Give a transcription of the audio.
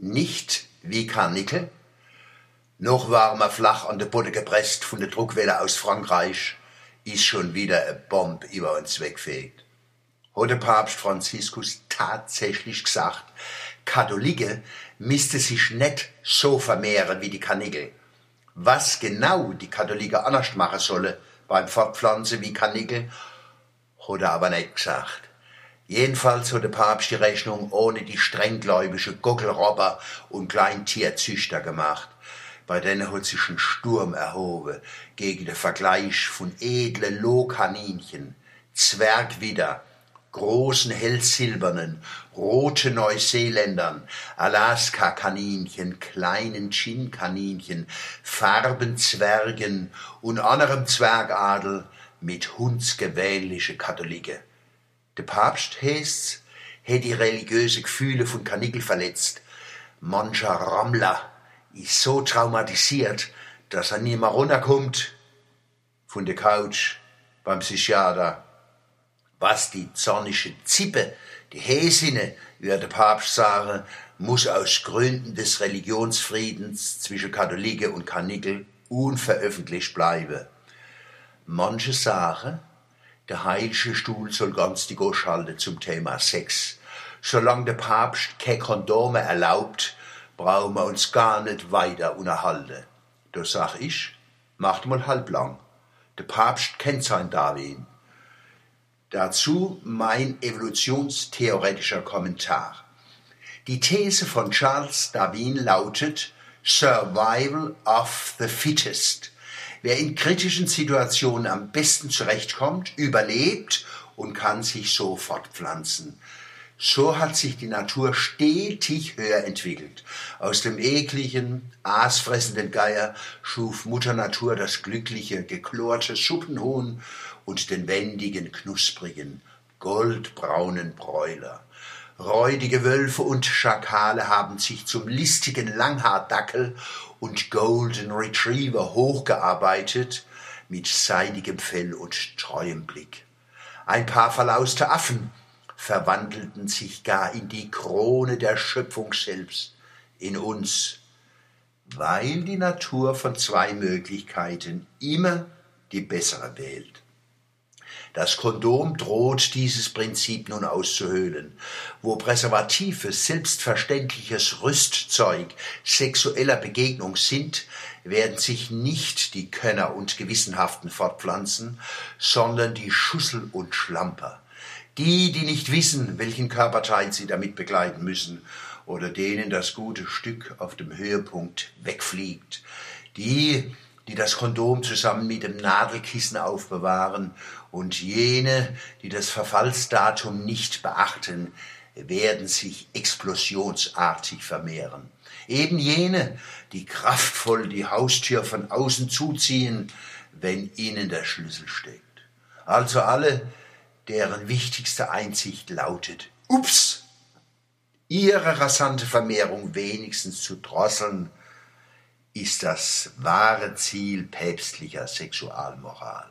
nicht wie Karnickel, noch warmer flach an der Boden gepresst von der Druckwelle aus Frankreich, ist schon wieder eine Bombe über uns weggefegt. Hat der Papst Franziskus tatsächlich gesagt, Katholike müsste sich nicht so vermehren wie die Kanickel. Was genau die Katholiken anders machen sollen beim Fortpflanzen wie Kanickel, hat er aber nicht gesagt. Jedenfalls hat der Papst die Rechnung ohne die strenggläubige Gockelrobber und Kleintierzüchter gemacht. Bei denen hat sich ein Sturm erhoben gegen den Vergleich von edlen Lohkaninchen, Zwergwidder, großen hellsilbernen, roten Neuseeländern, Alaska-Kaninchen, kleinen Chin-Kaninchen, Farbenzwergen und anderem Zwergadel mit hundsgewöhnliche Katholiken. Der Papst heißt's, hätt die religiöse Gefühle von Kanickel verletzt. Mancher Rammler ist so traumatisiert, dass er nie mehr runterkommt von der Couch beim Psychiater. Was die zornische Zippe, die Häsine, wie der Papst sagen, muss aus Gründen des Religionsfriedens zwischen Katholiken und Kanickel unveröffentlicht bleiben. Manche sagen, der Heilige Stuhl soll ganz die Gosch halten zum Thema Sex. Solange der Papst keine Kondome erlaubt, brauchen wir uns gar nicht weiter unterhalten. Da sag ich, macht mal halblang. Der Papst kennt sein Darwin. Dazu mein evolutionstheoretischer Kommentar. Die These von Charles Darwin lautet Survival of the Fittest. Wer in kritischen Situationen am besten zurechtkommt, überlebt und kann sich so fortpflanzen. So hat sich die Natur stetig höher entwickelt. Aus dem ekligen, aasfressenden Geier schuf Mutter Natur das glückliche, geklorte Suppenhuhn und den wendigen, knusprigen, goldbraunen Bräuler. Räudige Wölfe und Schakale haben sich zum listigen Langhaardackel und Golden Retriever hochgearbeitet mit seidigem Fell und treuem Blick. Ein paar verlauste Affen verwandelten sich gar in die Krone der Schöpfung selbst, in uns, weil die Natur von zwei Möglichkeiten immer die bessere wählt. Das Kondom droht dieses Prinzip nun auszuhöhlen. Wo Präservative selbstverständliches Rüstzeug sexueller Begegnung sind, werden sich nicht die Könner und Gewissenhaften fortpflanzen, sondern die Schussel und Schlamper. Die, die nicht wissen, welchen Körperteil sie damit begleiten müssen, oder denen das gute Stück auf dem Höhepunkt wegfliegt. Die, die das Kondom zusammen mit dem Nadelkissen aufbewahren und jene, die das Verfallsdatum nicht beachten, werden sich explosionsartig vermehren. Eben jene, die kraftvoll die Haustür von außen zuziehen, wenn ihnen der Schlüssel steckt. Also alle, deren wichtigste Einsicht lautet, ups, ihre rasante Vermehrung wenigstens zu drosseln, ist das wahre Ziel päpstlicher Sexualmoral.